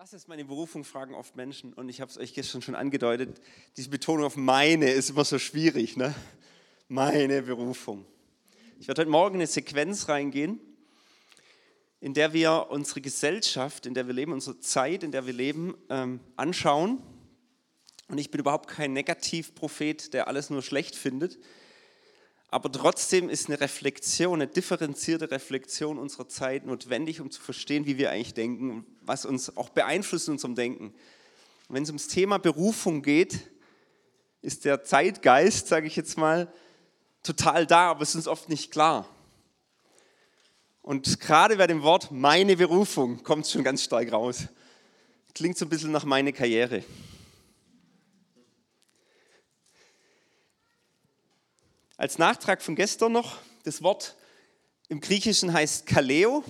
Was ist meine Berufung, fragen oft Menschen. Und ich habe es euch gestern schon angedeutet, diese Betonung auf meine ist immer so schwierig. Ne? Meine Berufung. Ich werde heute Morgen in eine Sequenz reingehen, in der wir unsere Gesellschaft, in der wir leben, unsere Zeit, in der wir leben, ähm, anschauen. Und ich bin überhaupt kein Negativprophet, der alles nur schlecht findet. Aber trotzdem ist eine Reflexion, eine differenzierte Reflexion unserer Zeit notwendig, um zu verstehen, wie wir eigentlich denken, was uns auch beeinflusst in unserem Denken. Wenn es ums Thema Berufung geht, ist der Zeitgeist, sage ich jetzt mal, total da, aber es ist uns oft nicht klar. Und gerade bei dem Wort meine Berufung kommt es schon ganz stark raus. Klingt so ein bisschen nach meine Karriere. Als Nachtrag von gestern noch, das Wort im Griechischen heißt Kaleo,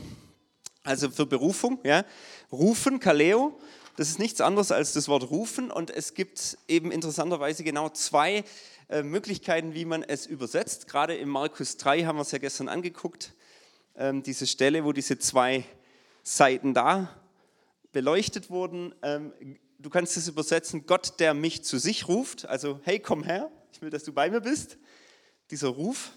also für Berufung, ja. Rufen, Kaleo, das ist nichts anderes als das Wort rufen und es gibt eben interessanterweise genau zwei äh, Möglichkeiten, wie man es übersetzt. Gerade im Markus 3 haben wir es ja gestern angeguckt, ähm, diese Stelle, wo diese zwei Seiten da beleuchtet wurden. Ähm, du kannst es übersetzen, Gott, der mich zu sich ruft, also hey, komm her, ich will, dass du bei mir bist dieser Ruf.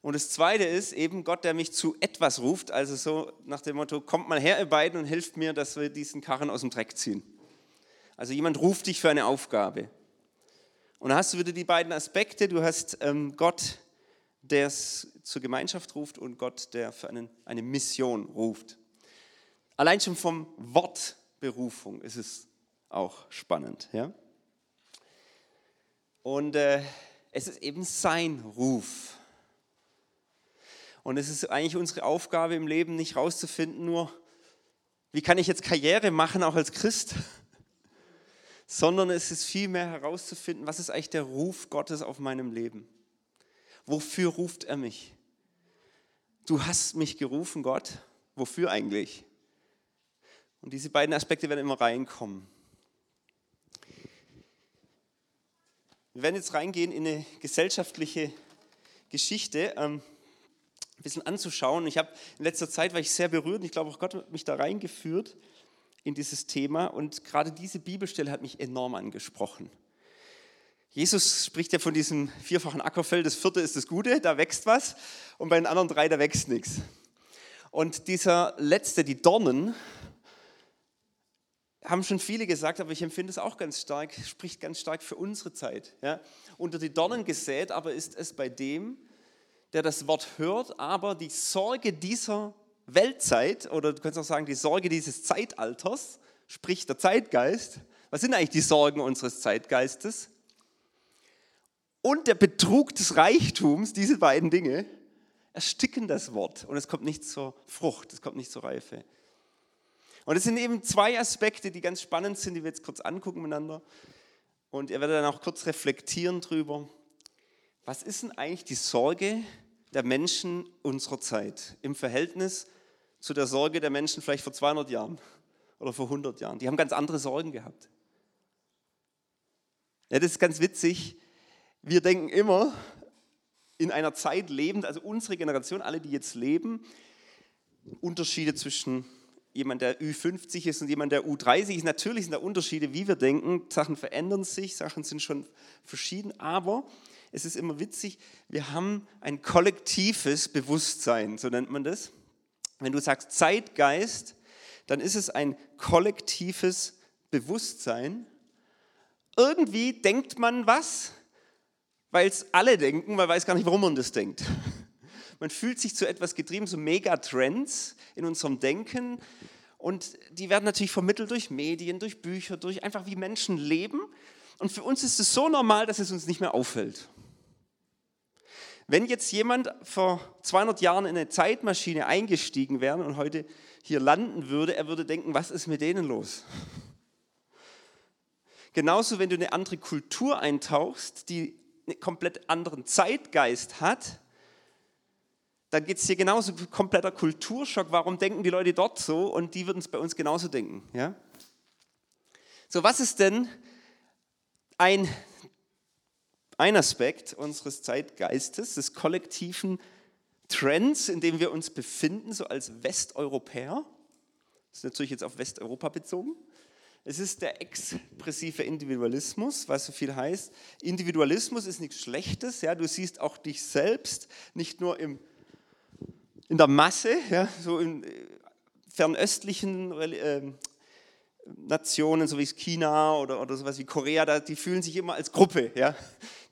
Und das Zweite ist eben Gott, der mich zu etwas ruft, also so nach dem Motto, kommt mal her, ihr beiden, und hilft mir, dass wir diesen Karren aus dem Dreck ziehen. Also jemand ruft dich für eine Aufgabe. Und da hast du wieder die beiden Aspekte. Du hast ähm, Gott, der es zur Gemeinschaft ruft und Gott, der für einen, eine Mission ruft. Allein schon vom Wort Berufung ist es auch spannend. Ja? Und äh, es ist eben sein Ruf. Und es ist eigentlich unsere Aufgabe im Leben, nicht rauszufinden, nur, wie kann ich jetzt Karriere machen, auch als Christ, sondern es ist vielmehr herauszufinden, was ist eigentlich der Ruf Gottes auf meinem Leben? Wofür ruft er mich? Du hast mich gerufen, Gott. Wofür eigentlich? Und diese beiden Aspekte werden immer reinkommen. Wir werden jetzt reingehen in eine gesellschaftliche Geschichte, ähm, ein bisschen anzuschauen. Ich habe in letzter Zeit war ich sehr berührt und ich glaube auch Gott hat mich da reingeführt in dieses Thema und gerade diese Bibelstelle hat mich enorm angesprochen. Jesus spricht ja von diesem vierfachen Ackerfeld, das vierte ist das Gute, da wächst was und bei den anderen drei, da wächst nichts. Und dieser letzte, die Dornen, haben schon viele gesagt, aber ich empfinde es auch ganz stark, spricht ganz stark für unsere Zeit. Ja? Unter die Dornen gesät, aber ist es bei dem, der das Wort hört, aber die Sorge dieser Weltzeit, oder du kannst auch sagen, die Sorge dieses Zeitalters, sprich der Zeitgeist, was sind eigentlich die Sorgen unseres Zeitgeistes? Und der Betrug des Reichtums, diese beiden Dinge, ersticken das Wort und es kommt nicht zur Frucht, es kommt nicht zur Reife. Und es sind eben zwei Aspekte, die ganz spannend sind, die wir jetzt kurz angucken miteinander. Und ihr werdet dann auch kurz reflektieren drüber. Was ist denn eigentlich die Sorge der Menschen unserer Zeit im Verhältnis zu der Sorge der Menschen vielleicht vor 200 Jahren oder vor 100 Jahren? Die haben ganz andere Sorgen gehabt. Ja, das ist ganz witzig. Wir denken immer, in einer Zeit lebend, also unsere Generation, alle, die jetzt leben, Unterschiede zwischen jemand, der Ü50 ist und jemand, der U30 ist. Natürlich sind da Unterschiede, wie wir denken. Sachen verändern sich, Sachen sind schon verschieden, aber es ist immer witzig, wir haben ein kollektives Bewusstsein, so nennt man das. Wenn du sagst Zeitgeist, dann ist es ein kollektives Bewusstsein. Irgendwie denkt man was, weil es alle denken, man weiß gar nicht, warum man das denkt. Man fühlt sich zu etwas getrieben, so Megatrends in unserem Denken. Und die werden natürlich vermittelt durch Medien, durch Bücher, durch einfach wie Menschen leben. Und für uns ist es so normal, dass es uns nicht mehr auffällt. Wenn jetzt jemand vor 200 Jahren in eine Zeitmaschine eingestiegen wäre und heute hier landen würde, er würde denken, was ist mit denen los? Genauso, wenn du eine andere Kultur eintauchst, die einen komplett anderen Zeitgeist hat, dann geht es hier genauso kompletter Kulturschock. Warum denken die Leute dort so und die würden es bei uns genauso denken? Ja? So, was ist denn ein, ein Aspekt unseres Zeitgeistes, des kollektiven Trends, in dem wir uns befinden, so als Westeuropäer? Das ist natürlich jetzt auf Westeuropa bezogen. Es ist der expressive Individualismus, was so viel heißt. Individualismus ist nichts Schlechtes. Ja, du siehst auch dich selbst nicht nur im, in der Masse, ja, so in äh, fernöstlichen äh, Nationen, so wie China oder, oder sowas wie Korea, da, die fühlen sich immer als Gruppe. Ja?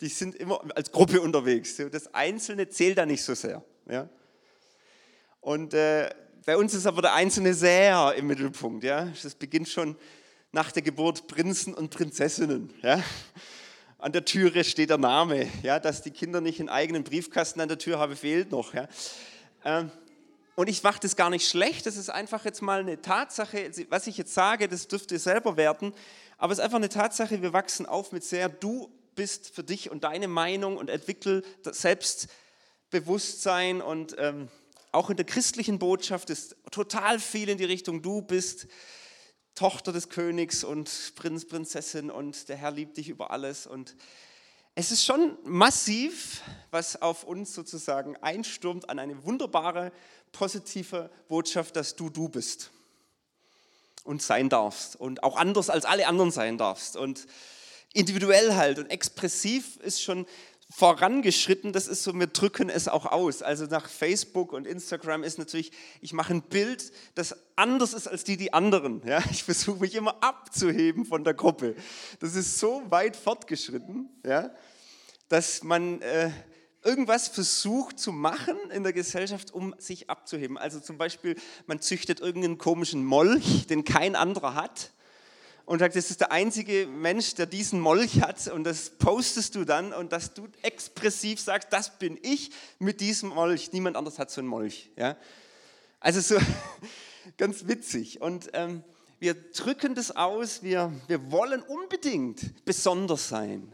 Die sind immer als Gruppe unterwegs. Das Einzelne zählt da nicht so sehr. Ja? Und äh, bei uns ist aber der Einzelne sehr im Mittelpunkt. Ja? Das beginnt schon nach der Geburt Prinzen und Prinzessinnen. Ja? An der Türe steht der Name, ja? dass die Kinder nicht einen eigenen Briefkasten an der Tür haben, fehlt noch. Ja? Ähm, und ich mache das gar nicht schlecht, das ist einfach jetzt mal eine Tatsache. Was ich jetzt sage, das dürft ihr selber werten. Aber es ist einfach eine Tatsache, wir wachsen auf mit sehr, du bist für dich und deine Meinung und entwickel Selbstbewusstsein und ähm, auch in der christlichen Botschaft ist total viel in die Richtung, du bist Tochter des Königs und Prinz, Prinzessin und der Herr liebt dich über alles und es ist schon massiv, was auf uns sozusagen einstürmt an eine wunderbare positive Botschaft, dass du du bist und sein darfst und auch anders als alle anderen sein darfst und individuell halt und expressiv ist schon vorangeschritten, das ist so, wir drücken es auch aus. Also nach Facebook und Instagram ist natürlich, ich mache ein Bild, das anders ist als die, die anderen. Ja? Ich versuche mich immer abzuheben von der Gruppe. Das ist so weit fortgeschritten, ja? Dass man äh, irgendwas versucht zu machen in der Gesellschaft, um sich abzuheben. Also zum Beispiel, man züchtet irgendeinen komischen Molch, den kein anderer hat und sagt, das ist der einzige Mensch, der diesen Molch hat und das postest du dann und dass du expressiv sagst, das bin ich mit diesem Molch, niemand anders hat so einen Molch. Ja? Also so ganz witzig und ähm, wir drücken das aus, wir, wir wollen unbedingt besonders sein.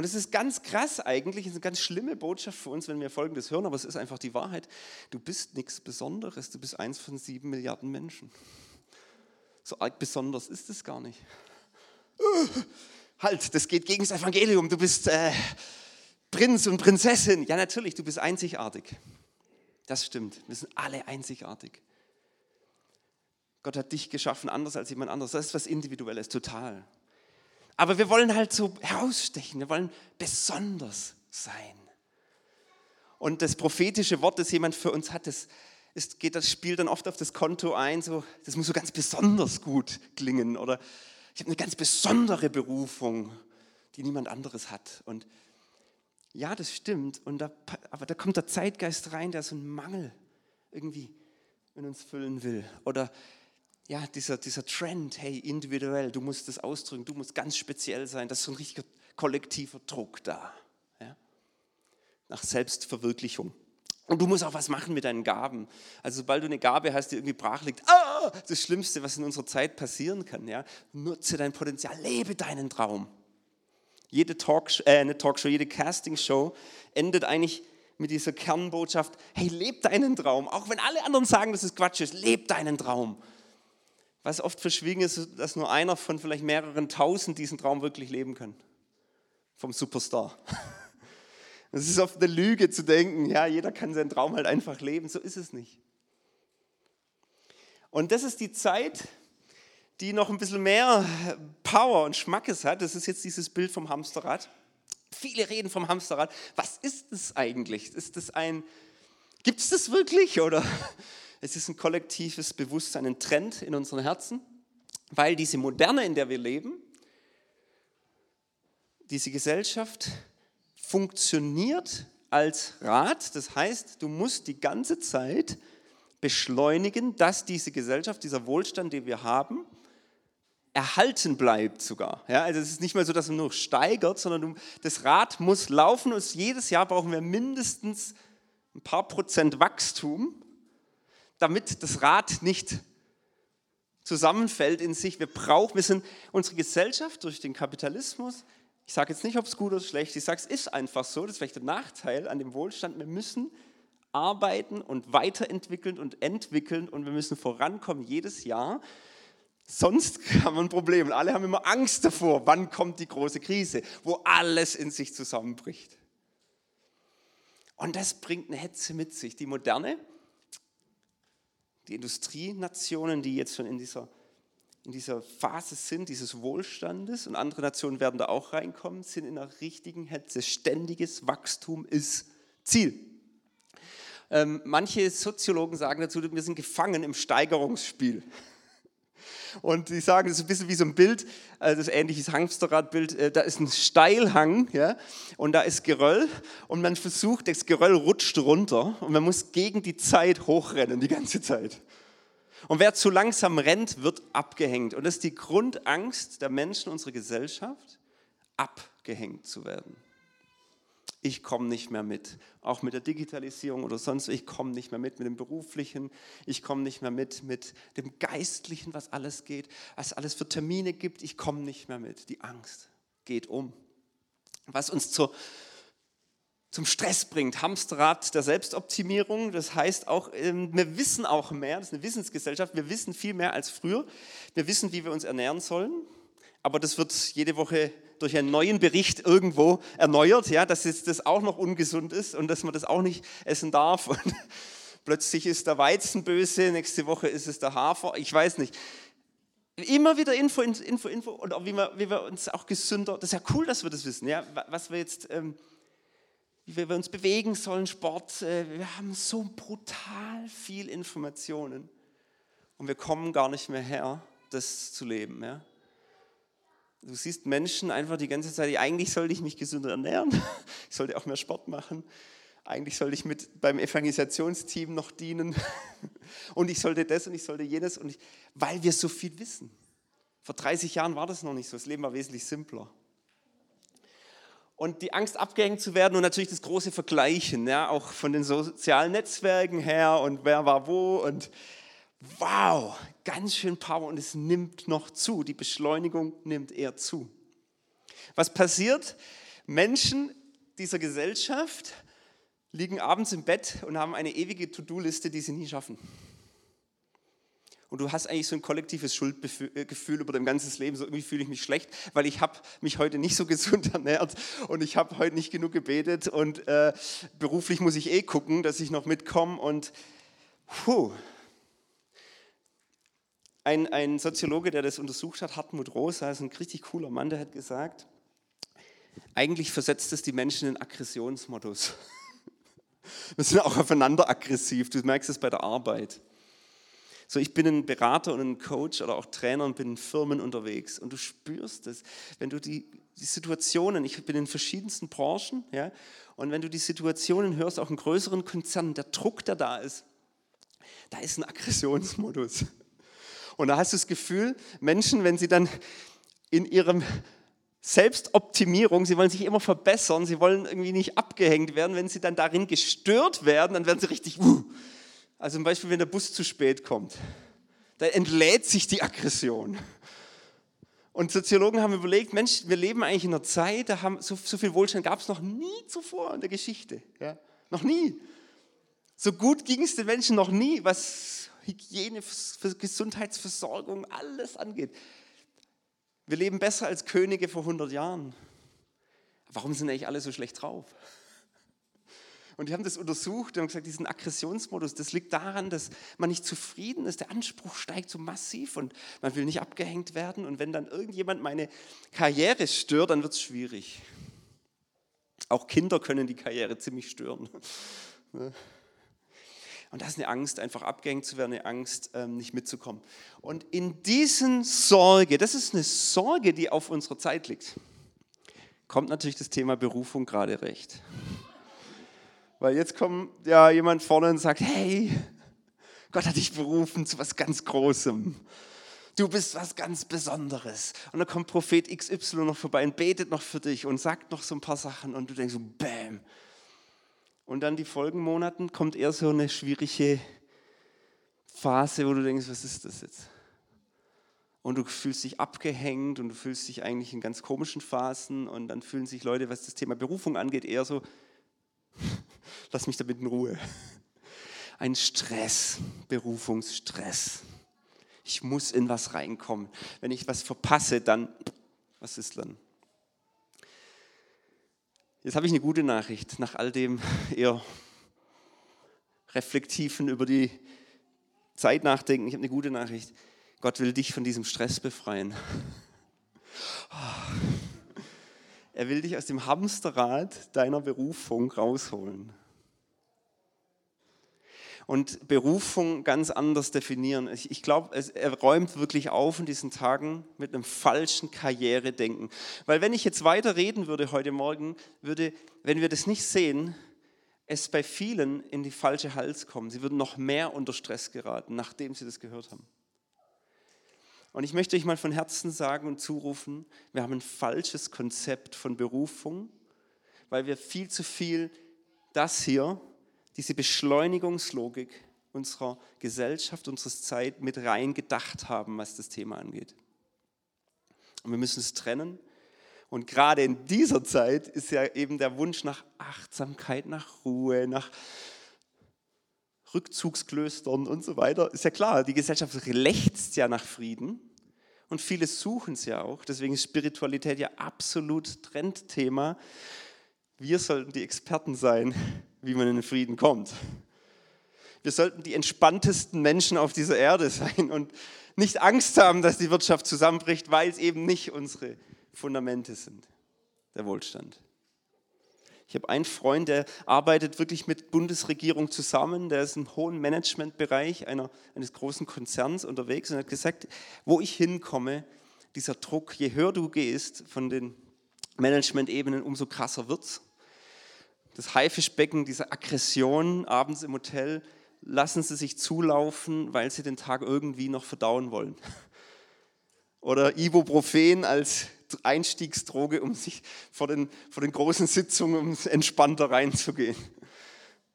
Und es ist ganz krass eigentlich, es ist eine ganz schlimme Botschaft für uns, wenn wir Folgendes hören, aber es ist einfach die Wahrheit. Du bist nichts Besonderes, du bist eins von sieben Milliarden Menschen. So arg besonders ist es gar nicht. halt, das geht gegen das Evangelium, du bist äh, Prinz und Prinzessin. Ja, natürlich, du bist einzigartig. Das stimmt, wir sind alle einzigartig. Gott hat dich geschaffen anders als jemand anderes. Das ist was Individuelles, total. Aber wir wollen halt so herausstechen, wir wollen besonders sein. Und das prophetische Wort, das jemand für uns hat, das, ist, geht, das spielt dann oft auf das Konto ein, so, das muss so ganz besonders gut klingen oder ich habe eine ganz besondere Berufung, die niemand anderes hat. Und ja, das stimmt, und da, aber da kommt der Zeitgeist rein, der so einen Mangel irgendwie in uns füllen will. Oder ja, dieser, dieser Trend, hey, individuell, du musst das ausdrücken, du musst ganz speziell sein, das ist so ein richtiger kollektiver Druck da. Ja? Nach Selbstverwirklichung. Und du musst auch was machen mit deinen Gaben. Also sobald du eine Gabe hast, die irgendwie brach liegt, ah, das Schlimmste, was in unserer Zeit passieren kann. Ja? Nutze dein Potenzial, lebe deinen Traum. Jede Talkshow, äh, eine Talkshow, jede Castingshow endet eigentlich mit dieser Kernbotschaft, hey, lebe deinen Traum. Auch wenn alle anderen sagen, dass es Quatsch ist, lebe deinen Traum. Was oft verschwiegen ist, dass nur einer von vielleicht mehreren tausend diesen Traum wirklich leben kann. Vom Superstar. Es ist oft eine Lüge zu denken, ja, jeder kann seinen Traum halt einfach leben. So ist es nicht. Und das ist die Zeit, die noch ein bisschen mehr Power und Schmackes hat. Das ist jetzt dieses Bild vom Hamsterrad. Viele reden vom Hamsterrad. Was ist es eigentlich? Ist das ein, gibt es das wirklich oder es ist ein kollektives Bewusstsein, ein Trend in unseren Herzen, weil diese Moderne, in der wir leben, diese Gesellschaft funktioniert als Rad. Das heißt, du musst die ganze Zeit beschleunigen, dass diese Gesellschaft, dieser Wohlstand, den wir haben, erhalten bleibt sogar. Ja, also es ist nicht mal so, dass er nur steigert, sondern du, das Rad muss laufen und jedes Jahr brauchen wir mindestens ein paar Prozent Wachstum, damit das Rad nicht zusammenfällt in sich. Wir brauchen, wir sind unsere Gesellschaft durch den Kapitalismus. Ich sage jetzt nicht, ob es gut oder schlecht. Ich sage, es ist einfach so. Das ist vielleicht der Nachteil an dem Wohlstand. Wir müssen arbeiten und weiterentwickeln und entwickeln und wir müssen vorankommen jedes Jahr. Sonst haben wir ein Problem. Und alle haben immer Angst davor, wann kommt die große Krise, wo alles in sich zusammenbricht. Und das bringt eine Hetze mit sich. Die Moderne Die Industrienationen, die jetzt schon in dieser, in dieser Phase sind, dieses Wohlstandes, und andere Nationen werden da auch reinkommen, sind in einer richtigen Hetze. Ständiges Wachstum ist Ziel. Ähm, manche Soziologen sagen dazu, wir sind gefangen im Steigerungsspiel. Und die sagen, das ist ein bisschen wie so ein Bild, also das ähnliches Hamsterradbild, äh, da ist ein Steilhang ja, und da ist Geröll und man versucht, das Geröll rutscht runter und man muss gegen die Zeit hochrennen, die ganze Zeit. Und wer zu langsam rennt, wird abgehängt. Und das ist die Grundangst der Menschen unserer Gesellschaft, abgehängt zu werden ich komme nicht mehr mit. Auch mit der Digitalisierung oder sonst, ich komme nicht mehr mit, mit dem Beruflichen, ich komme nicht mehr mit, mit dem Geistlichen, was alles geht, was alles für Termine gibt, ich komme nicht mehr mit. Die Angst geht um. Was uns zur, zum Stress bringt, Hamsterrad der Selbstoptimierung, das heißt auch, ähm, wir wissen auch mehr, das ist eine Wissensgesellschaft, wir wissen viel mehr als früher, wir wissen, wie wir uns ernähren sollen, aber das wird jede Woche durch einen neuen Bericht irgendwo erneuert, ja, dass jetzt das auch noch ungesund ist und dass man das auch nicht essen darf. Und plötzlich ist der Weizen böse, nächste Woche ist es der Hafer, ich weiß nicht. Immer wieder Info, Info, Info und auch wie wir, wie wir uns auch gesünder, das ist ja cool, dass wir das wissen, ja, was wir jetzt, ähm, wie wir uns bewegen sollen, Sport, äh, wir haben so brutal viel Informationen und wir kommen gar nicht mehr her, das zu leben, ja. Du siehst Menschen einfach die ganze Zeit, eigentlich sollte ich mich gesünder ernähren, ich sollte auch mehr Sport machen, eigentlich sollte ich mit beim Evangelisationsteam noch dienen und ich sollte das und ich sollte jenes, und ich, weil wir so viel wissen. Vor 30 Jahren war das noch nicht so, das Leben war wesentlich simpler. Und die Angst, abgehängt zu werden und natürlich das große Vergleichen, ja, auch von den sozialen Netzwerken her und wer war wo und wow, ganz schön Power und es nimmt noch zu. Die Beschleunigung nimmt eher zu. Was passiert? Menschen dieser Gesellschaft liegen abends im Bett und haben eine ewige To-Do-Liste, die sie nie schaffen. Und du hast eigentlich so ein kollektives Schuldgefühl über dein ganzes Leben. So irgendwie fühle ich mich schlecht, weil ich habe mich heute nicht so gesund ernährt und ich habe heute nicht genug gebetet und äh, beruflich muss ich eh gucken, dass ich noch mitkomme und puh, ein, ein Soziologe, der das untersucht hat, Hartmut Rosa, ist ein richtig cooler Mann, der hat gesagt, eigentlich versetzt es die Menschen in Aggressionsmodus. Wir sind auch aufeinander aggressiv, du merkst es bei der Arbeit. So, ich bin ein Berater und ein Coach oder auch Trainer und bin in Firmen unterwegs und du spürst es, wenn du die, die Situationen, ich bin in verschiedensten Branchen, ja, und wenn du die Situationen hörst, auch in größeren Konzernen, der Druck, der da ist, da ist ein Aggressionsmodus. Und da hast du das Gefühl, Menschen, wenn sie dann in ihrem Selbstoptimierung, sie wollen sich immer verbessern, sie wollen irgendwie nicht abgehängt werden, wenn sie dann darin gestört werden, dann werden sie richtig, uh. also zum Beispiel, wenn der Bus zu spät kommt, da entlädt sich die Aggression. Und Soziologen haben überlegt, Mensch, wir leben eigentlich in einer Zeit, da haben so, so viel Wohlstand gab es noch nie zuvor in der Geschichte. Ja? Noch nie. So gut ging es den Menschen noch nie, was Hygiene, Gesundheitsversorgung, alles angeht. Wir leben besser als Könige vor 100 Jahren. Warum sind eigentlich alle so schlecht drauf? Und die haben das untersucht und gesagt, diesen Aggressionsmodus, das liegt daran, dass man nicht zufrieden ist. Der Anspruch steigt so massiv und man will nicht abgehängt werden. Und wenn dann irgendjemand meine Karriere stört, dann wird es schwierig. Auch Kinder können die Karriere ziemlich stören. Und das ist eine Angst, einfach abgehängt zu werden, eine Angst, ähm, nicht mitzukommen. Und in diesen Sorge, das ist eine Sorge, die auf unserer Zeit liegt, kommt natürlich das Thema Berufung gerade recht. Weil jetzt kommt ja jemand vorne und sagt, hey, Gott hat dich berufen zu was ganz Großem. Du bist was ganz Besonderes. Und dann kommt Prophet XY noch vorbei und betet noch für dich und sagt noch so ein paar Sachen und du denkst so, bam, und dann die Folgenmonaten kommt eher so eine schwierige Phase, wo du denkst, was ist das jetzt? Und du fühlst dich abgehängt und du fühlst dich eigentlich in ganz komischen Phasen und dann fühlen sich Leute, was das Thema Berufung angeht, eher so, lass mich damit in Ruhe. Ein Stress, Berufungsstress. Ich muss in was reinkommen. Wenn ich was verpasse, dann, was ist dann? Jetzt habe ich eine gute Nachricht nach all dem eher reflektiven über die Zeit nachdenken. Ich habe eine gute Nachricht. Gott will dich von diesem Stress befreien. Er will dich aus dem Hamsterrad deiner Berufung rausholen. Und Berufung ganz anders definieren. Ich, ich glaube, er räumt wirklich auf in diesen Tagen mit einem falschen Karrieredenken. Weil wenn ich jetzt weiter reden würde heute Morgen, würde, wenn wir das nicht sehen, es bei vielen in die falsche Hals kommen. Sie würden noch mehr unter Stress geraten, nachdem sie das gehört haben. Und ich möchte euch mal von Herzen sagen und zurufen, wir haben ein falsches Konzept von Berufung, weil wir viel zu viel das hier, diese Beschleunigungslogik unserer Gesellschaft, unserer Zeit mit rein gedacht haben, was das Thema angeht. Und wir müssen es trennen und gerade in dieser Zeit ist ja eben der Wunsch nach Achtsamkeit, nach Ruhe, nach Rückzugsklöstern und so weiter. Ist ja klar, die Gesellschaft lechzt ja nach Frieden und viele suchen es ja auch. Deswegen ist Spiritualität ja absolut Trendthema. Wir sollten die Experten sein, wie man in den Frieden kommt. Wir sollten die entspanntesten Menschen auf dieser Erde sein und nicht Angst haben, dass die Wirtschaft zusammenbricht, weil es eben nicht unsere Fundamente sind, der Wohlstand. Ich habe einen Freund, der arbeitet wirklich mit Bundesregierung zusammen, der ist im hohen Managementbereich einer, eines großen Konzerns unterwegs und hat gesagt, wo ich hinkomme, dieser Druck, je höher du gehst von den Management-Ebenen, umso krasser wird es. Das Haifischbecken, diese Aggression abends im Hotel, lassen sie sich zulaufen, weil sie den Tag irgendwie noch verdauen wollen. Oder Ibuprofen als Einstiegsdroge, um sich vor den, vor den großen Sitzungen entspannter reinzugehen.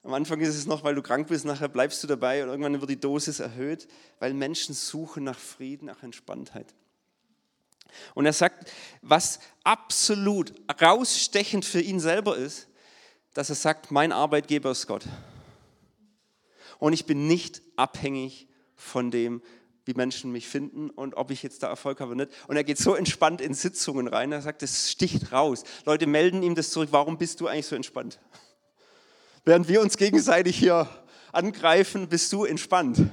Am Anfang ist es noch, weil du krank bist, nachher bleibst du dabei und irgendwann wird die Dosis erhöht, weil Menschen suchen nach Frieden, nach Entspanntheit. Und er sagt, was absolut rausstechend für ihn selber ist, dass er sagt, mein Arbeitgeber ist Gott. Und ich bin nicht abhängig von dem, wie Menschen mich finden und ob ich jetzt da Erfolg habe oder nicht. Und er geht so entspannt in Sitzungen rein, er sagt, es sticht raus. Leute melden ihm das zurück, warum bist du eigentlich so entspannt? Während wir uns gegenseitig hier angreifen, bist du entspannt.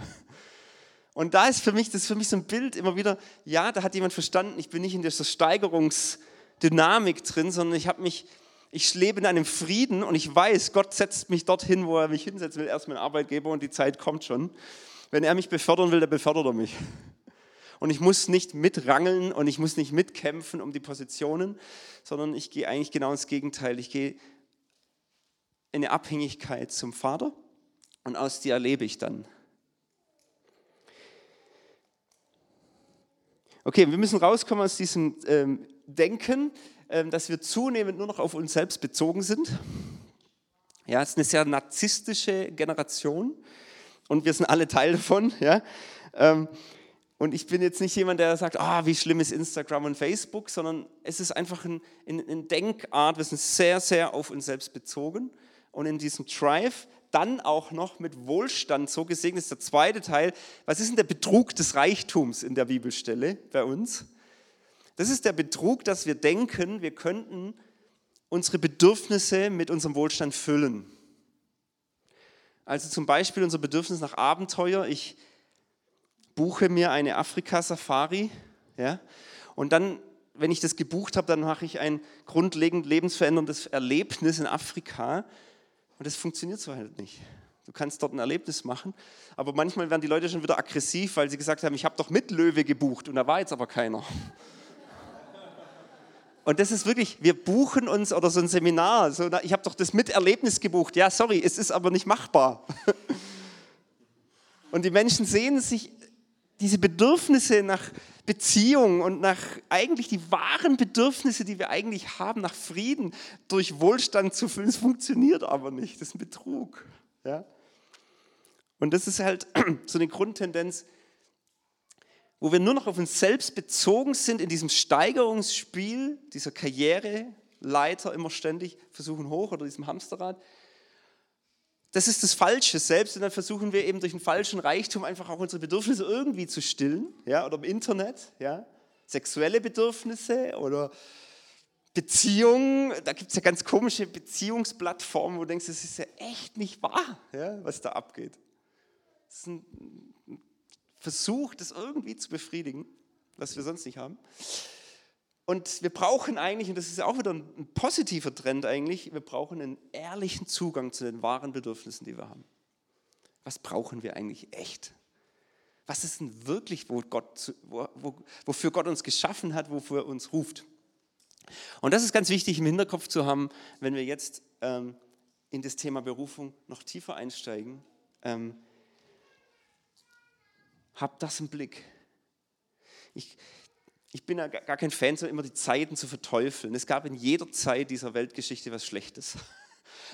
Und da ist für mich, das ist für mich so ein Bild immer wieder, ja, da hat jemand verstanden, ich bin nicht in dieser Steigerungsdynamik drin, sondern ich habe mich, ich lebe in einem Frieden und ich weiß, Gott setzt mich dorthin, wo er mich hinsetzen will, erst mein Arbeitgeber und die Zeit kommt schon. Wenn er mich befördern will, dann befördert er mich. Und ich muss nicht mitrangeln und ich muss nicht mitkämpfen um die Positionen, sondern ich gehe eigentlich genau ins Gegenteil. Ich gehe in eine Abhängigkeit zum Vater und aus dir erlebe ich dann. Okay, wir müssen rauskommen aus diesem ähm, Denken, dass wir zunehmend nur noch auf uns selbst bezogen sind. Ja, es ist eine sehr narzisstische Generation und wir sind alle Teil davon. Ja? Ähm, und ich bin jetzt nicht jemand, der sagt, ah, wie schlimm ist Instagram und Facebook, sondern es ist einfach eine ein Denkart, wir sind sehr, sehr auf uns selbst bezogen. Und in diesem Drive dann auch noch mit Wohlstand so gesegnet ist der zweite Teil. Was ist denn der Betrug des Reichtums in der Bibelstelle bei uns? Das ist der Betrug, dass wir denken, wir könnten unsere Bedürfnisse mit unserem Wohlstand füllen. Also zum Beispiel unser Bedürfnis nach Abenteuer. Ich buche mir eine Afrika-Safari. Ja, und dann, wenn ich das gebucht habe, dann mache ich ein grundlegend lebensveränderndes Erlebnis in Afrika. Und das funktioniert so halt nicht. Du kannst dort ein Erlebnis machen, aber manchmal werden die Leute schon wieder aggressiv, weil sie gesagt haben, ich habe doch mit Löwe gebucht und da war jetzt aber keiner. Und das ist wirklich, wir buchen uns oder so ein Seminar, so, ich habe doch das Miterlebnis gebucht. Ja, sorry, es ist aber nicht machbar. Und die Menschen sehen sich diese Bedürfnisse nach Beziehung und nach eigentlich die wahren Bedürfnisse, die wir eigentlich haben, nach Frieden, durch Wohlstand zu füllen. Es funktioniert aber nicht. Das ist ein Betrug. Ja? Und das ist halt so eine Grundtendenz, wo wir nur noch auf uns selbst bezogen sind in diesem Steigerungsspiel, dieser Karriereleiter immer ständig versuchen hoch oder diesem Hamsterrad. Das ist das Falsche selbst und dann versuchen wir eben durch einen falschen Reichtum einfach auch unsere Bedürfnisse irgendwie zu stillen, ja, oder im Internet, ja, sexuelle Bedürfnisse oder Beziehungen, da gibt es ja ganz komische Beziehungsplattformen, wo du denkst, das ist ja echt nicht wahr, ja, was da abgeht. Das ist ein versucht, das irgendwie zu befriedigen, was wir sonst nicht haben. Und wir brauchen eigentlich, und das ist auch wieder ein positiver Trend eigentlich, wir brauchen einen ehrlichen Zugang zu den wahren Bedürfnissen, die wir haben. Was brauchen wir eigentlich echt? Was ist denn wirklich, wo Gott, wo, wo, wofür Gott uns geschaffen hat, wofür er uns ruft? Und das ist ganz wichtig im Hinterkopf zu haben, wenn wir jetzt ähm, in das Thema Berufung noch tiefer einsteigen. Ähm, habt das im Blick. Ich, ich bin ja gar kein Fan, so immer die Zeiten zu verteufeln. Es gab in jeder Zeit dieser Weltgeschichte was Schlechtes.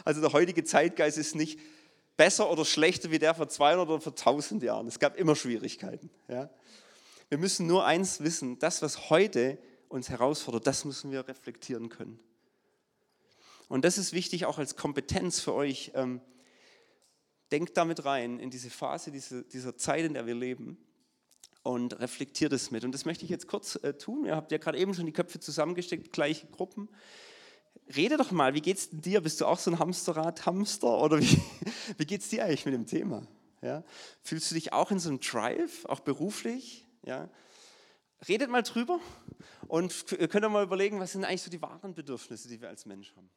Also der heutige Zeitgeist ist nicht besser oder schlechter wie der vor 200 oder vor 1000 Jahren. Es gab immer Schwierigkeiten. Ja? Wir müssen nur eins wissen, das, was heute uns herausfordert, das müssen wir reflektieren können. Und das ist wichtig auch als Kompetenz für euch. Ähm, denkt damit rein in diese Phase, diese, dieser Zeit, in der wir leben und reflektiert es mit. Und das möchte ich jetzt kurz äh, tun. Ihr habt ja gerade eben schon die Köpfe zusammengesteckt, gleiche Gruppen. Rede doch mal, wie geht's dir? Bist du auch so ein Hamsterrad-Hamster oder wie, wie geht's dir eigentlich mit dem Thema? Ja? Fühlst du dich auch in so einem Drive, auch beruflich? Ja? Redet mal drüber und könnt ihr mal überlegen, was sind eigentlich so die wahren Bedürfnisse, die wir als Mensch haben.